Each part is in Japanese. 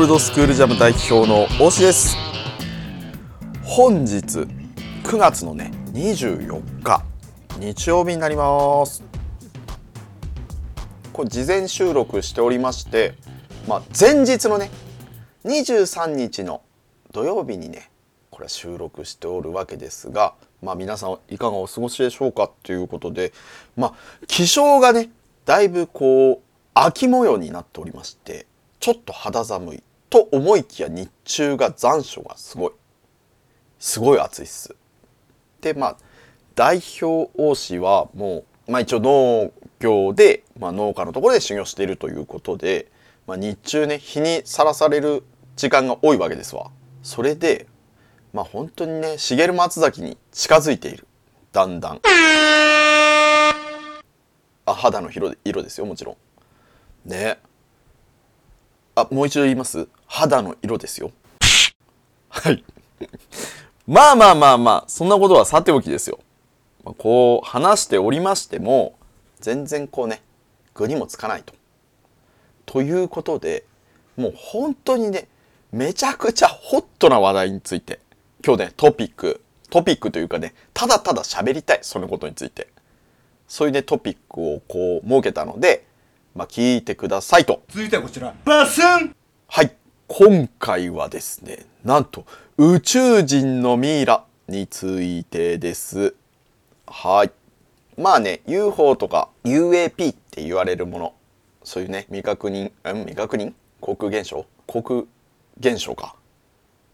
ールドスクールジャム代表の大志です。本日9月のね24日日曜日になります。これ事前収録しておりましてまあ前日のね23日の土曜日にねこれ収録しておるわけですがまあ皆さんいかがお過ごしでしょうかということでまあ気象がねだいぶこう秋模様になっておりましてちょっと肌寒いと思いきや日中が残暑がすごい。すごい暑いっす。でまあ代表王子はもう、まあ、一応農業で、まあ、農家のところで修行しているということで、まあ、日中ね日にさらされる時間が多いわけですわ。それでまあ本当にね茂松崎に近づいている。だんだん。あ肌の色色ですよもちろん。ね。あもう一度言います？肌の色ですよ。はい。まあまあまあまあそんなことはさておきですよ。まあこう話しておりましても全然こうね具にもつかないと。ということでもう本当にねめちゃくちゃホットな話題について今日ねトピックトピックというかねただただ喋りたいそのことについて。そういうねトピックをこう設けたのでまあ聞いてくださいと。続いてはこちら。バスン!はい今回はですねなんと宇宙人のミイラについてです。はい。まあね UFO とか UAP って言われるものそういうね未確認ん未確認？航空現象？航空現象か？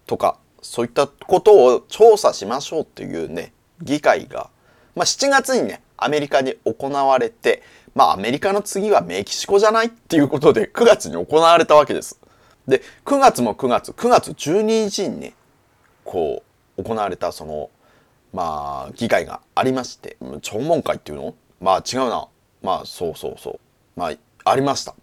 とかそういったことを調査しましょうっていうね議会が、まあ、7月にねアメリカに行われてまあアメリカの次はメキシコじゃない？っていうことで9月に行われたわけです。で9月も9月9月12日にねこう行われたそのまあ議会がありまして聴聞会っていうの？まあ違うなまあそうそうそうまあありました。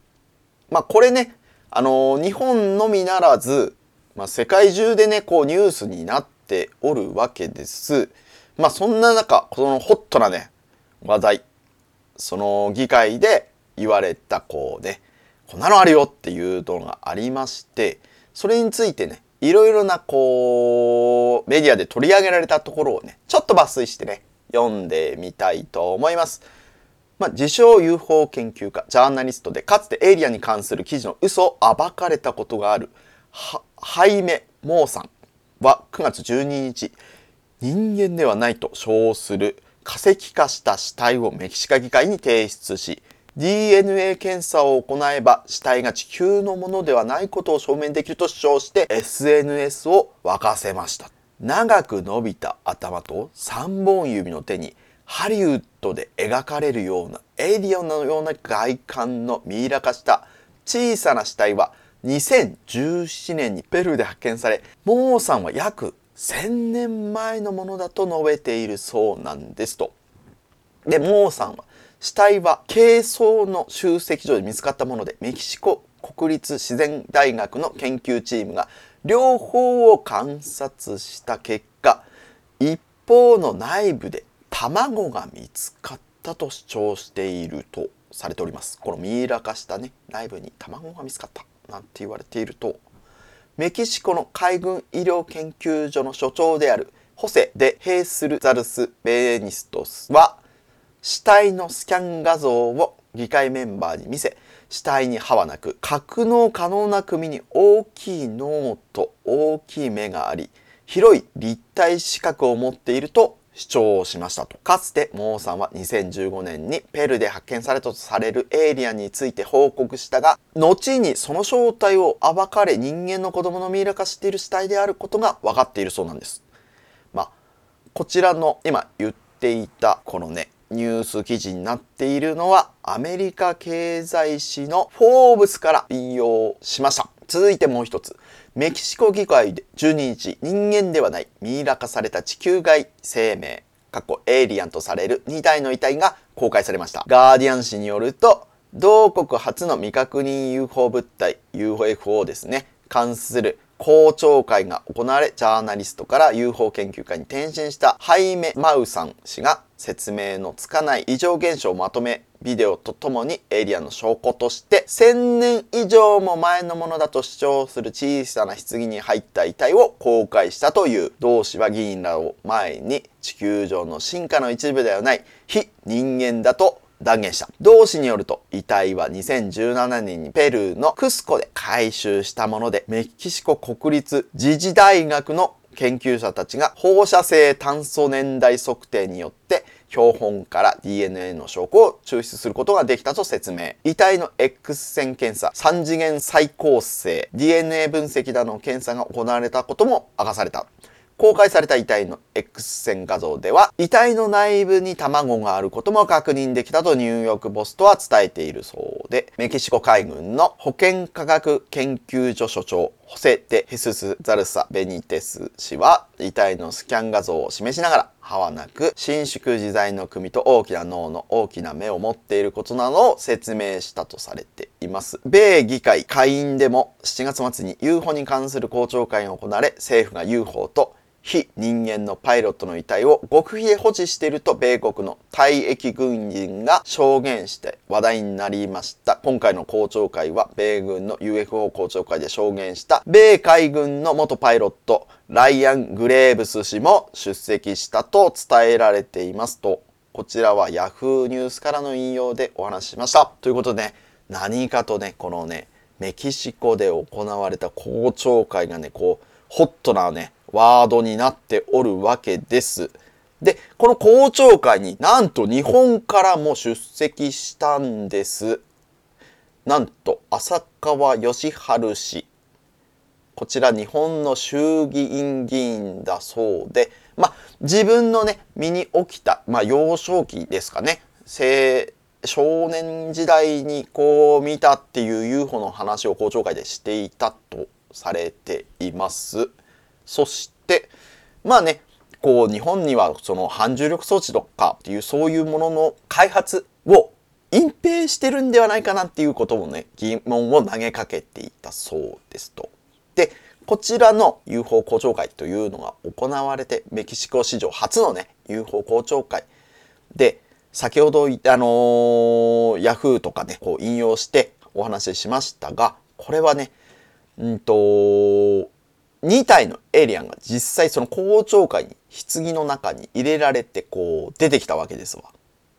まあこれねあの日本のみならず、まあ、世界中でねこうニュースになっておるわけです。まあそんな中このホットなね話題その議会で言われたこうねこんなのあるよっていうのがありましてそれについてねいろいろなこうメディアで取り上げられたところをねちょっと抜粋してね読んでみたいと思います。まあ、自称 UFO 研究家ジャーナリストでかつてエイリアンに関する記事の嘘を暴かれたことがあるハイメ・モーさんは9月12日人間ではないと称する化石化した死体をメキシカ議会に提出し DNA 検査を行えば死体が地球のものではないことを証明できると主張して SNS を沸かせました長く伸びた頭と3本指の手にハリウッドで描かれるようなエイリアンのような外観のミイラ化した小さな死体は2017年にペルーで発見されモーさんは約1000年前のものだと述べているそうなんですと。でモーさんは死体は軽装の集積所で見つかったものでメキシコ国立自然大学の研究チームが両方を観察した結果一方の内部で卵が見つかったと主張しているとされております。このミイラ化したね内部に卵が見つかったなんて言われているとメキシコの海軍医療研究所の所長であるホセ・デ・ヘースルザルス・ベーニストスは死体のスキャン画像を議会メンバーに見せ死体に歯はなく格納可能な組に大きい脳と大きい目があり広い立体視覚を持っていると主張をしましたとかつてモーさんは2015年にペルで発見されたとされるエイリアンについて報告したが後にその正体を暴かれ人間の子供のミイラ化している死体であることが分かっているそうなんです。まあ、こちらの今言っていたこのねニュース記事になっているのはアメリカ経済誌のフォーブスから引用しました。続いてもう一つ。メキシコ議会で12日、人間ではないミイラ化された地球外生命、過去エイリアンとされる2体の遺体が公開されました。ガーディアン紙によると、同国初の未確認 UFO 物体 UFO ですね、関する公聴会が行われ、ジャーナリストから UFO 研究会に転身したハイメ・マウさん氏が説明のつかない異常現象をまとめ、ビデオとともにエイリアンの証拠として1000年以上も前のものだと主張する小さな棺に入った遺体を公開したという同志は議員らを前に地球上の進化の一部ではない非人間だと断言した。同志によると、遺体は2017年にペルーのクスコで回収したもので、メキシコ国立自治大学の研究者たちが放射性炭素年代測定によって標本から DNA の証拠を抽出することができたと説明。遺体の X 線検査、3次元再構成、DNA 分析などの検査が行われたことも明かされた。公開された遺体の X 線画像では、遺体の内部に卵があることも確認できたとニューヨークポストは伝えているそうで、メキシコ海軍の保健科学研究所所長、ホセテ・ヘスス・ザルサ・ベニテス氏は、遺体のスキャン画像を示しながら、歯はなく、伸縮自在の組と大きな脳の大きな目を持っていることなどを説明したとされています。米議会下院でも7月末に UFO に関する公聴会が行われ、政府が UFO と非人間のパイロットの遺体を極秘で保持していると米国の退役軍人が証言して話題になりました。今回の公聴会は米軍の UFO 公聴会で証言した米海軍の元パイロットライアン・グレーブス氏も出席したと伝えられていますと、こちらは Yahoo ニュースからの引用でお話ししました。ということで、ね、何かとね、このね、メキシコで行われた公聴会がね、こう、ホットなね、ワードになっておるわけです。で、この公聴会になんと日本からも出席したんです。なんと、浅川義治氏。こちら日本の衆議院議員だそうで、まあ、自分のね、身に起きた、まあ、幼少期ですかね、少年時代にこう見たっていう UFO の話を公聴会でしていたとされています。そしてまあねこう日本にはその反重力装置とかっていうそういうものの開発を隠蔽してるんではないかなっていうことをね疑問を投げかけていたそうですと。でこちらの UFO 公聴会というのが行われてメキシコ史上初のね UFO 公聴会で先ほどあのー、ヤフーとかねこう引用してお話ししましたがこれはねうんと2体のエイリアンが実際その公聴会に棺の中に入れられてこう出てきたわけですわ。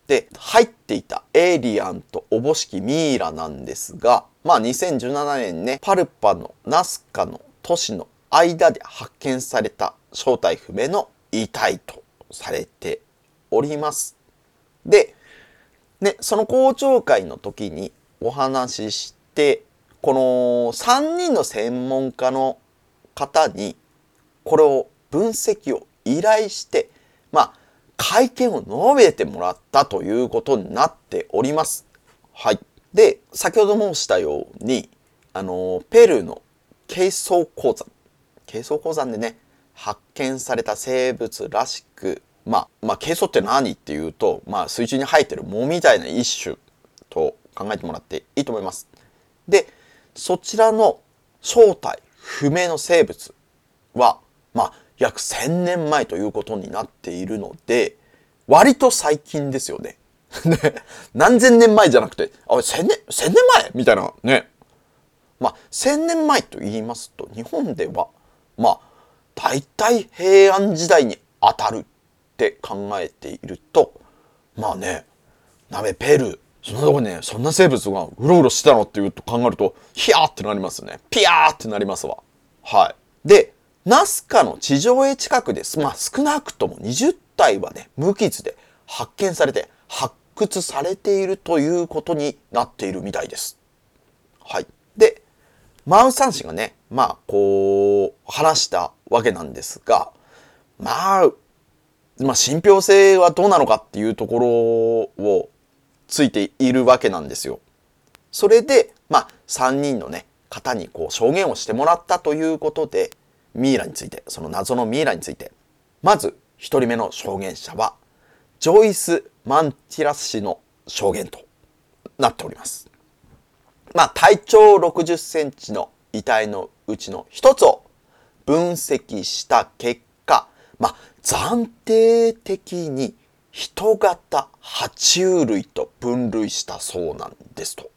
で、入っていたエイリアンとおぼしきミイラなんですが、まあ2017年ね、パルパのナスカの都市の間で発見された正体不明の遺体とされております。で、ね、その公聴会の時にお話しして、この3人の専門家の方にこれを分析を依頼してまあ会見を述べてもらったということになっております。はい。で、先ほど申したように、あの、ペルーのケイソウ鉱山、ケイソウ鉱山でね、発見された生物らしく、まあ、まあ、ケイソウって何っていうと、まあ、水中に生えてる藻みたいな一種と考えてもらっていいと思います。で、そちらの正体不明の生物は、まあ、約1000年前ということになっているので、割と最近ですよね。何千年前じゃなくて、あ、千年、千年前？みたいなね。まあ、千年前と言いますと、日本では、まあ、大体平安時代に当たるって考えていると、まあね、鍋ペルー、そんなとこね、そんな生物がうろうろしてたのっていうと考えると、ヒヤーってなりますね。ピヤーってなりますわ。はい。で、ナスカの地上絵近くです。まあ少なくとも20体はね、無傷で発見されて発掘されているということになっているみたいです。はい。で、マウサン氏がね、まあこう話したわけなんですが、まあ、まあ、信憑性はどうなのかっていうところをついているわけなんですよ。それで、まあ、3人のね、方にこう証言をしてもらったということで、ミイラについて、その謎のミイラについて、まず1人目の証言者は、ジョイス・マンティラス氏の証言となっております。まあ、体長60センチの遺体のうちの一つを分析した結果、まあ、暫定的に人型爬虫類と分類したそうなんですと。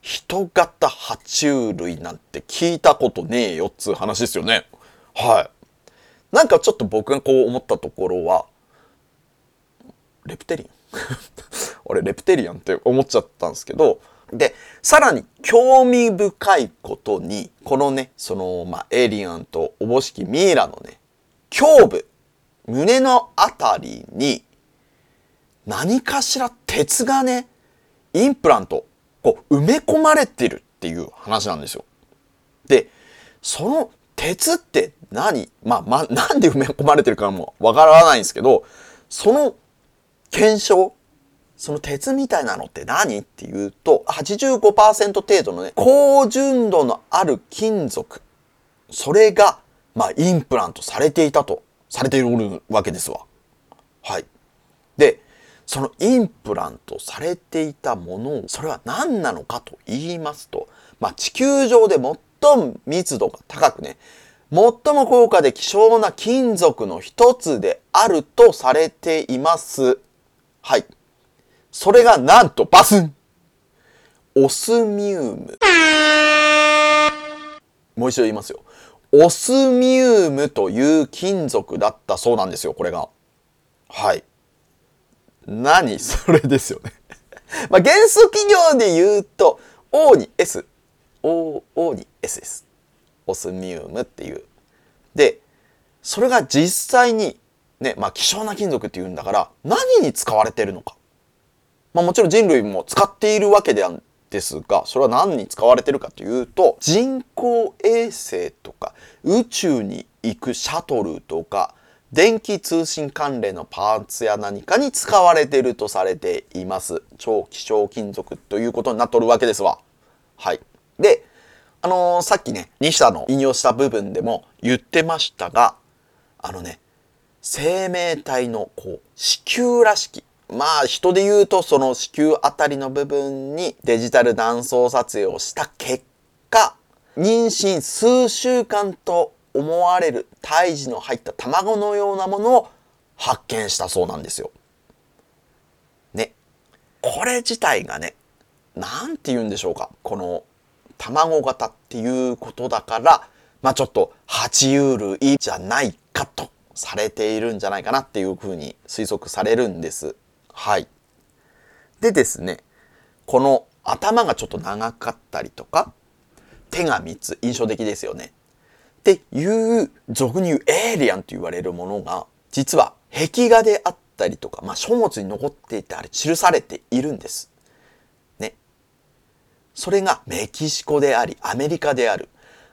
人型爬虫類なんて聞いたことねえよっつう話ですよね。はい。なんかちょっと僕がこう思ったところは、レプテリアン？俺レプテリアンって思っちゃったんですけど、で、さらに興味深いことに、このね、その、まあ、エイリアンとおぼしきミイラのね、胸部、胸のあたりに、何かしら鉄がね、インプラント、こう、埋め込まれてるっていう話なんですよ。で、その鉄って何？まあ、まあ、なんで埋め込まれてるかもわからないんですけど、その検証その鉄みたいなのって何っていうと、85%程度のね、高純度のある金属。それが、まあ、インプラントされていたと、されているわけですわ。はい。で、そのインプラントされていたものを、それは何なのかと言いますと、まあ、地球上で最も密度が高くね、最も高価で希少な金属の一つであるとされています。はい。それがなんとバスンオスミウム。もう一度言いますよ。オスミウムという金属だったそうなんですよ、これが。はい。何？それですよね まあ、元素企業で言うと、O に S。O、O に S です。オスミウムっていう。で、それが実際に、ね、まあ、希少な金属って言うんだから、何に使われてるのか。まあもちろん人類も使っているわけでですが、それは何に使われてるかというと、人工衛星とか宇宙に行くシャトルとか、電気通信関連のパーツや何かに使われてるとされています。超希少金属ということになっとるわけですわ。はい。で、あのー、さっきね、西田の引用した部分でも言ってましたが、あのね、生命体のこう子宮らしきまあ人で言うとその子宮あたりの部分にデジタル断層撮影をした結果妊娠数週間と思われる胎児の入った卵のようなものを発見したそうなんですよ。ね。これ自体がね、なんて言うんでしょうか。この卵型っていうことだから、まあちょっと爬虫類じゃないかとされているんじゃないかなっていうふうに推測されるんです。はい。でですね、この頭がちょっと長かったりとか、手が3つ印象的ですよね。っていう、俗に言うエイリアンと言われるものが、実は壁画であったりとか、まあ書物に残っていたり記されているんです。ね。それがメキシコであり、アメリカである、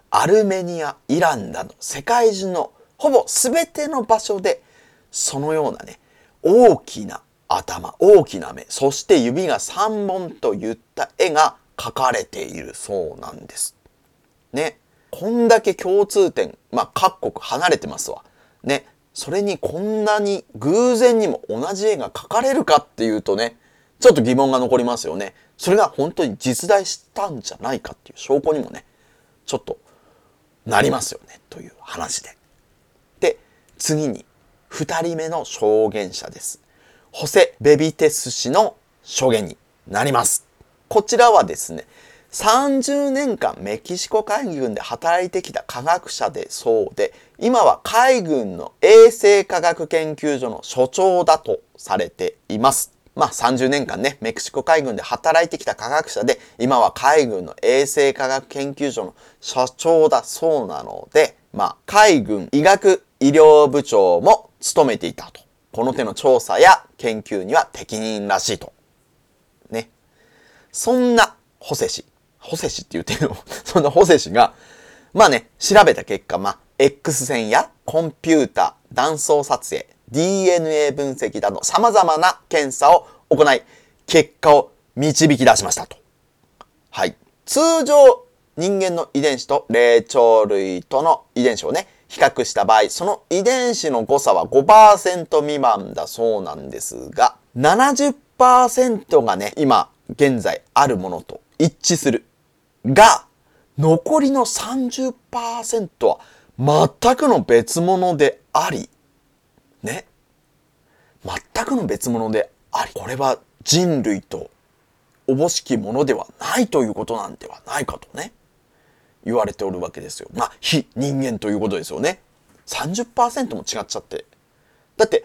アルメニア、イランなど、世界中のほぼ全ての場所で、そのようなね、大きな頭、大きな目、そして指が3本といった絵が描かれているそうなんです。ね。こんだけ共通点、まあ各国離れてますわ。ね。それにこんなに偶然にも同じ絵が描かれるかっていうとね、ちょっと疑問が残りますよね。それが本当に実在したんじゃないかっていう証拠にもね、ちょっとなりますよね、という話で。で、次に2人目の証言者です。ホセ・ベビテス氏の証言になります。こちらはですね、30年間メキシコ海軍で働いてきた科学者でそうで、今は海軍の衛生科学研究所の所長だとされています。まあ30年間ね、メキシコ海軍で働いてきた科学者で、今は海軍の衛生科学研究所の所長だそうなので、まあ海軍医学医療部長も務めていたと。この手の調査や研究には適任らしいと。ね。そんなホセ氏、ホセ氏って言ってるの そんなホセ氏が、まあね、調べた結果、まあ、X 線やコンピュータ、断層撮影、DNA 分析など様々な検査を行い、結果を導き出しましたと。はい。通常、人間の遺伝子と霊長類との遺伝子をね、比較した場合、その遺伝子の誤差は5%未満だそうなんですが、70%がね、今、現在あるものと一致する。が、残りの30%は全くの別物であり、ね。全くの別物であり、これは人類とおぼしきものではないということなんではないかとね。言われておるわけですよ。まあ、非人間ということですよね。30%も違っちゃって。だって、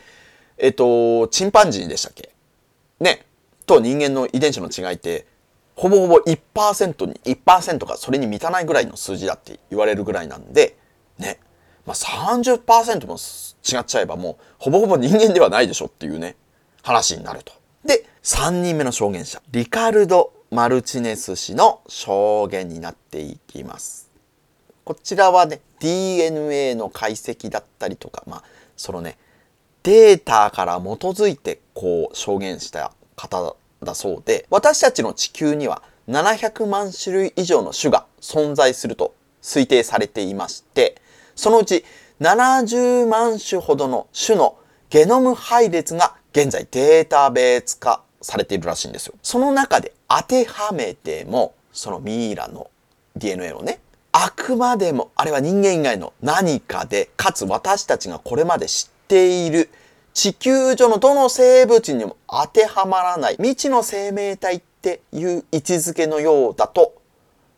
えっと、チンパンジーでしたっけ？ね。と人間の遺伝子の違いって、ほぼほぼ1%に、1%がそれに満たないぐらいの数字だって言われるぐらいなんで、ね。まあ30%も違っちゃえばもう、ほぼほぼ人間ではないでしょっていうね、話になると。で、3人目の証言者、リカルド・マルチネス氏の証言になっていきます。こちらはね、DNA の解析だったりとか、まあ、そのね、データから基づいてこう証言した方だそうで、私たちの地球には700万種類以上の種が存在すると推定されていまして、そのうち70万種ほどの種のゲノム配列が現在データベース化されているらしいんですよ。その中で当てはめても、そのミイラの DNA をね、あくまでも、あれは人間以外の何かで、かつ私たちがこれまで知っている地球上のどの生物にも当てはまらない未知の生命体っていう位置づけのようだと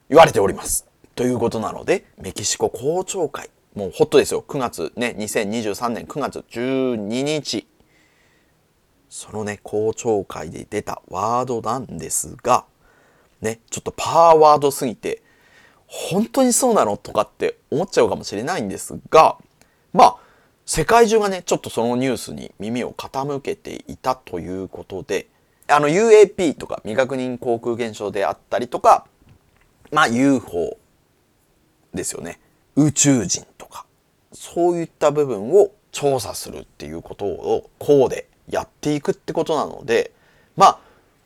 言われております。ということなので、メキシコ公聴会、もうホットですよ。9月ね、2023年9月12日。そのね、公聴会で出たワードなんですが、ね、ちょっとパワーワードすぎて、本当にそうなのとかって思っちゃうかもしれないんですが、まあ、世界中がね、ちょっとそのニュースに耳を傾けていたということで、あの UAP とか未確認航空現象であったりとか、まあ UFO ですよね。宇宙人とか、そういった部分を調査するっていうことをこうでやっていくってことなので、まあ、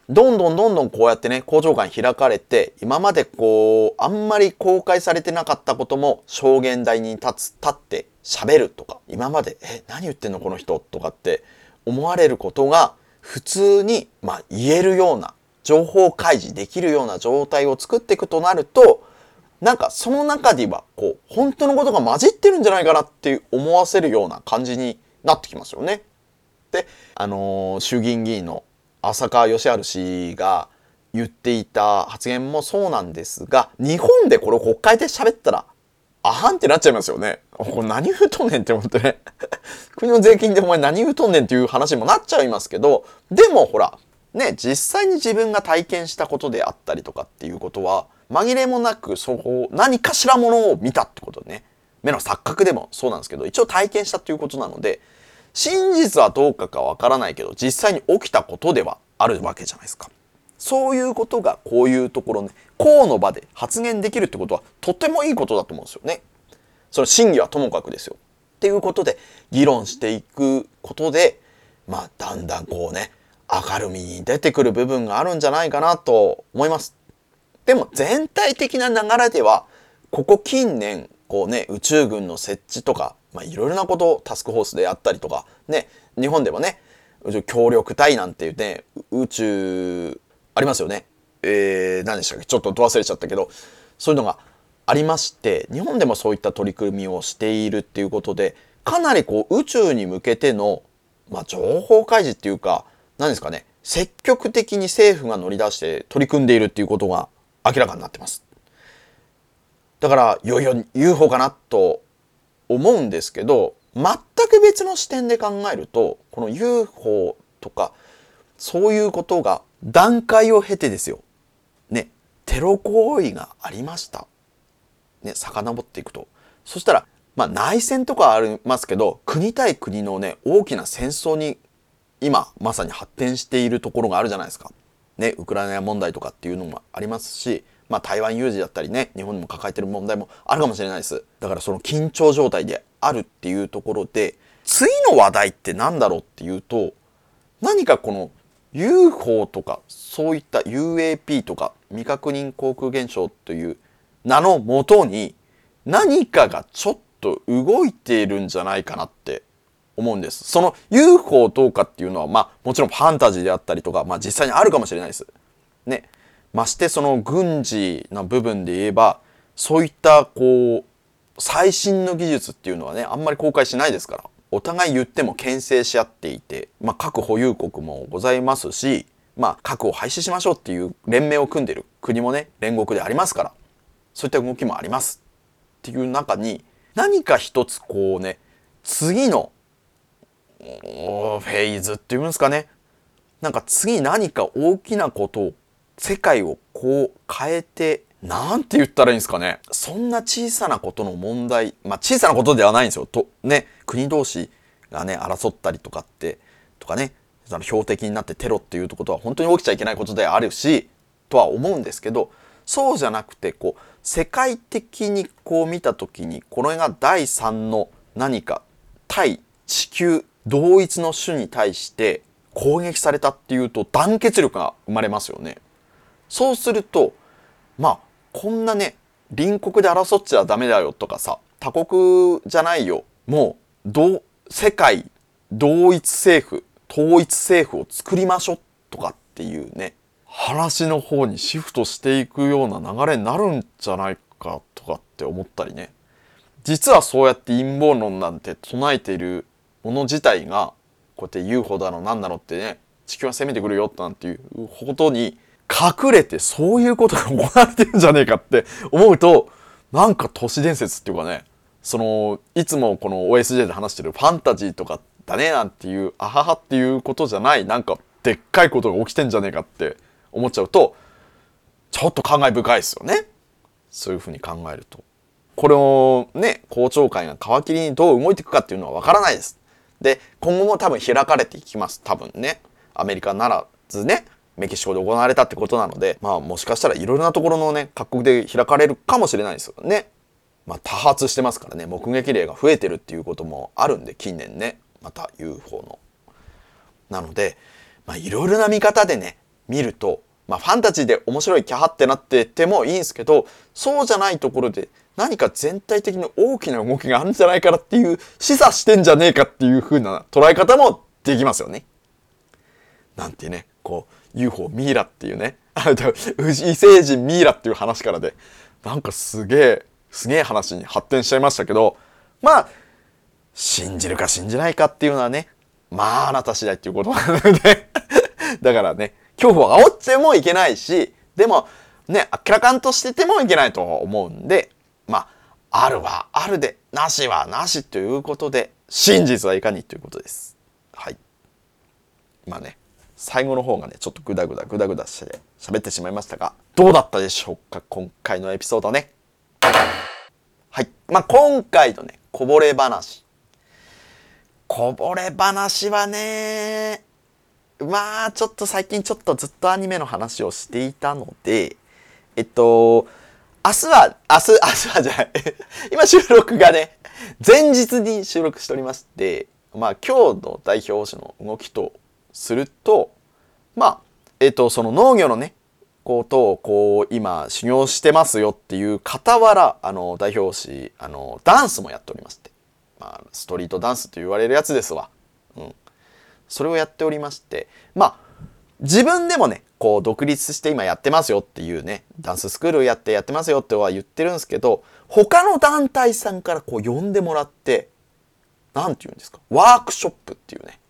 どんどんどんどんこうやってね、工場館開かれて、今までこう、あんまり公開されてなかったことも証言台に立つ、立って喋るとか、今まで、え、何言ってんのこの人とかって思われることが、普通に、まあ、言えるような、情報開示できるような状態を作っていくとなると、なんかその中では、こう、本当のことが混じってるんじゃないかなっていう思わせるような感じになってきますよね。で、あの、衆議院議員の浅川義治氏が言っていた発言もそうなんですが、日本でこれを国会で喋ったら、あはんってなっちゃいますよね。これ何言うとんねんって思ってね。国の税金でお前何言うとんねんっていう話にもなっちゃいますけど、でもほら、ね、実際に自分が体験したことであったりとかっていうことは、紛れもなくそこ何かしらものを見たってことね。目の錯覚でもそうなんですけど、一応体験したっていうことなので、真実はどうかかわからないけど、実際に起きたことではあるわけじゃないですか。そういうことがこういうところね、こうの場で発言できるってことはとてもいいことだと思うんですよね。その真偽はともかくですよ。っていうことで議論していくことで、まあだんだんこうね、明るみに出てくる部分があるんじゃないかなと思います。でも全体的な流れでは、ここ近年、こうね、宇宙軍の設置とか、まあ、いろいろなことをタスクフォースでやったりとか、ね、日本でもね、協力隊なんていうね、宇宙、ありますよね。えー、何でしたっけ？ちょっと忘れちゃったけど、そういうのがありまして、日本でもそういった取り組みをしているっていうことで、かなりこう宇宙に向けての、まあ、情報開示っていうか、何ですかね、積極的に政府が乗り出して取り組んでいるっていうことが明らかになってます。だから、いよいよ UFO かなと思うんですけど、全く別の視点で考えると、この UFO とか、そういうことが段階を経てですよ。ね、テロ行為がありました。ね、遡っていくと。そしたら、まあ内戦とかありますけど、国対国のね、大きな戦争に今まさに発展しているところがあるじゃないですか。ね、ウクライナ問題とかっていうのもありますし、まあ台湾有事だったりね、日本にも抱えてる問題もあるかもしれないです。だからその緊張状態であるっていうところで、次の話題って何だろうっていうと何かこの UFO とかそういった UAP とか未確認航空現象という名のもとに何かがちょっと動いているんじゃないかなって思うんです。その UFO どうかっていうのはまあもちろんファンタジーであったりとかまあ実際にあるかもしれないです。ね。ましてその軍事な部分で言えばそういったこう最新の技術っていうのはねあんまり公開しないですからお互い言っても牽制し合っていて、まあ、核保有国もございますし、まあ、核を廃止しましょうっていう連盟を組んでる国もね連合国でありますからそういった動きもありますっていう中に何か一つこうね次のフェーズっていうんですかね。なんか次何か大きなことを世界をこう変えてなんて言ったらいいんですかね。そんな小さなことの問題、まあ小さなことではないんですよ。と、ね、国同士がね、争ったりとかって、とかね、その標的になってテロっていうことは本当に起きちゃいけないことであるし、とは思うんですけど、そうじゃなくて、こう、世界的にこう見た時に、これが第三の何か対地球同一の種に対して攻撃されたっていうと団結力が生まれますよね。そうすると、まあ、こんなね隣国で争っちゃダメだよとかさ他国じゃないよ。もうど世界同一政府統一政府を作りましょうとかっていうね話の方にシフトしていくような流れになるんじゃないかとかって思ったりね。実はそうやって陰謀論なんて唱えているもの自体がこうやって UFO だの何だのってね地球は攻めてくるよなんていうことに隠れてそういうことが行われてるんじゃねえかって思うと、なんか都市伝説っていうかね、その、いつもこの OSJ で話してるファンタジーとかだねなんていう、あははっていうことじゃない、なんかでっかいことが起きてんじゃねえかって思っちゃうと、ちょっと感慨深いですよね。そういうふうに考えると。これをね、公聴会が皮切りにどう動いていくかっていうのはわからないです。で、今後も多分開かれていきます。多分ね。アメリカならずね、メキシコで行われたってことなので、まあもしかしたらいろいろなところのね、各国で開かれるかもしれないですよね。まあ多発してますからね、目撃例が増えてるっていうこともあるんで、近年ね、また UFO の。なので、まあいろいろな見方でね、見ると、まあファンタジーで面白いキャハってなっててもいいんですけど、そうじゃないところで何か全体的に大きな動きがあるんじゃないかなっていう示唆してんじゃねえかっていう風な捉え方もできますよね。なんてね、こう、UFO ミイラっていうね 異星人ミイラっていう話からでなんかすげえすげえ話に発展しちゃいましたけどまあ信じるか信じないかっていうのはねまああなた次第っていうことなのでだからね恐怖を煽ってもいけないしでもね明らかんとしててもいけないと思うんでまああるはあるでなしはなしということで真実はいかにということです。はい。まあね最後の方がね、ちょっとグダグダグダグダして喋ってしまいましたが、どうだったでしょうか今回のエピソードね。はい。まあ、今回のね、こぼれ話。こぼれ話はね、まあ、ちょっと最近ちょっとずっとアニメの話をしていたので、えっと、明日は、明日、明日はじゃない 今収録がね、前日に収録しておりまして、まあ今日の代表者の動きとするとまあえっ、ー、とその農業のねことをこう今修行してますよっていう傍らあの代表誌あのダンスもやっておりまして、まあ、ストリートダンスと言われるやつですわ。うん、それをやっておりましてまあ自分でもねこう独立して今やってますよっていうねダンススクールやってやってますよっては言ってるんですけど他の団体さんからこう呼んでもらって何て言うんですかワークショップっていうね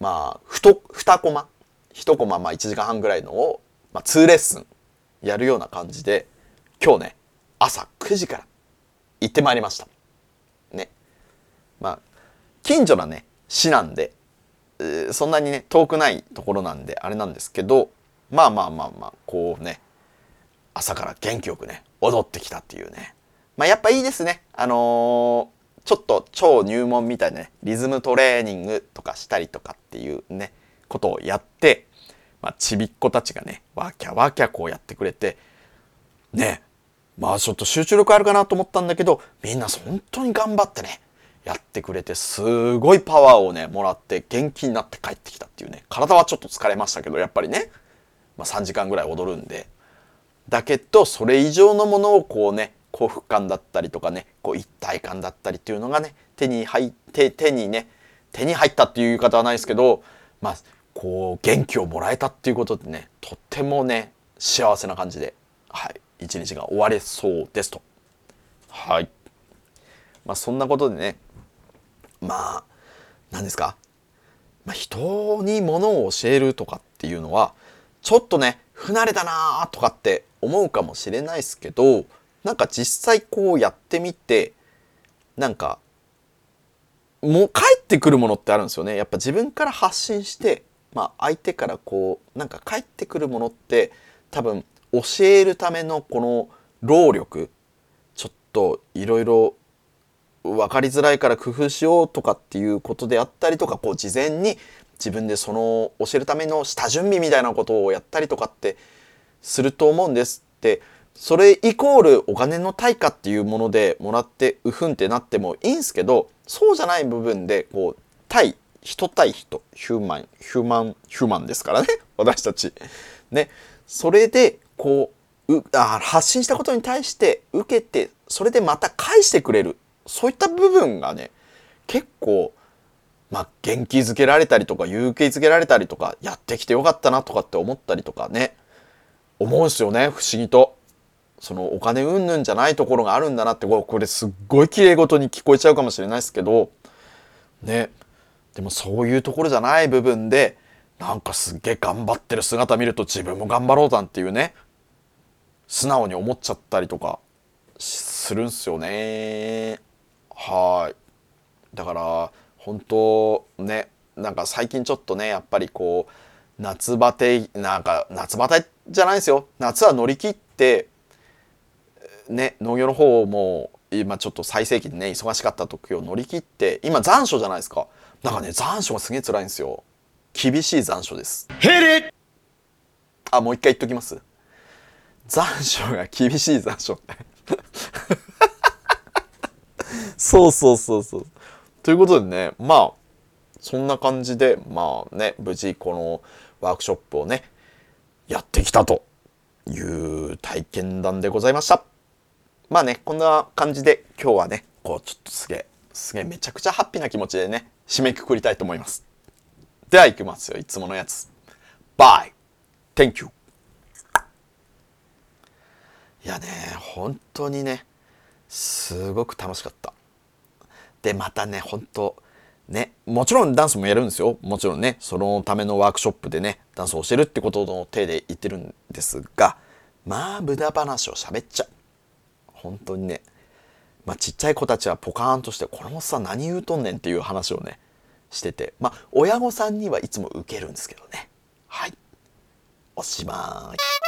まあ、ふと、二コマ、一コマ、まあ1時間半ぐらいのを、まあ2レッスンやるような感じで、今日ね、朝9時から行ってまいりました。ね。まあ、近所なね、市なんで、そんなにね、遠くないところなんで、あれなんですけど、まあまあまあまあ、こうね、朝から元気よくね、踊ってきたっていうね。まあやっぱいいですね。あのちょっと超入門みたいなね、リズムトレーニングとかしたりとかっていうね、ことをやって、まあ、ちびっ子たちがね、わきゃわきゃこうやってくれて、ね、まあちょっと集中力あるかなと思ったんだけど、みんな本当に頑張ってね、やってくれてすごいパワーをねもらって元気になって帰ってきたっていうね体はちょっと疲れましたけどやっぱりね、まあ、3時間ぐらい踊るんでだけどそれ以上のものをこうね幸福感だったりとかねこう一体感だったりっていうのがね手に入って手にね手に入ったっていう言い方はないですけどまあこう元気をもらえたっていうことでねとってもね幸せな感じではい一日が終われそうですと。はい。まあそんなことでねまあ何ですか、まあ、人に物を教えるとかっていうのはちょっとね不慣れだなとかって思うかもしれないですけどなんか実際こうやってみてなんかもう返ってくるものってあるんですよね。やっぱ自分から発信してまあ相手からこうなんか返ってくるものって多分教えるためのこの労力ちょっといろいろ分かりづらいから工夫しようとかっていうことであったりとかこう事前に自分でその教えるための下準備みたいなことをやったりとかってすると思うんですって。それイコールお金の対価っていうものでもらってうふんってなってもいいんすけどそうじゃない部分でこう対人対人ヒューマンヒューマンヒューマンですからね。私たち。ね。それでこううあ発信したことに対して受けてそれでまた返してくれる。そういった部分がね結構まあ元気づけられたりとか勇気づけられたりとかやってきてよかったなとかって思ったりとかね。思うんすよね。不思議と。そのお金うんぬんじゃないところがあるんだなってこれすっごい綺麗事に聞こえちゃうかもしれないですけどね。でもそういうところじゃない部分でなんかすっげえ頑張ってる姿見ると自分も頑張ろうなんていうね素直に思っちゃったりとかするんすよね。はい。だから本当ねなんか最近ちょっとねやっぱりこう夏バテなんか夏バテじゃないですよ。夏は乗り切ってね農業の方も今ちょっと最盛期でね忙しかった時を乗り切って今残暑じゃないですか。なんかね残暑がすげえ辛いんですよ。厳しい残暑です。あもう一回言っときます。残暑が厳しい残暑。っ てそうそうそうそう。ということでねまあそんな感じでまあね無事このワークショップをねやってきたという体験談でございました。まあね、こんな感じで今日はね、こうちょっとすげえ、すげえめちゃくちゃハッピーな気持ちでね、締めくくりたいと思います。では行きますよ、いつものやつ。Bye! Thank you! いやね、本当にね、すごく楽しかった。で、またね、本当ね、もちろんダンスもやるんですよ。もちろんね、そのためのワークショップでね、ダンスを教えるってことの手で言ってるんですが、まあ、無駄話を喋っちゃう。本当にね、まあ、ちっちゃい子たちはポカーンとして、このおっさん何言うとんねんっていう話をね、してて、まあ、親御さんにはいつも受けるんですけどね。はい。おしまい。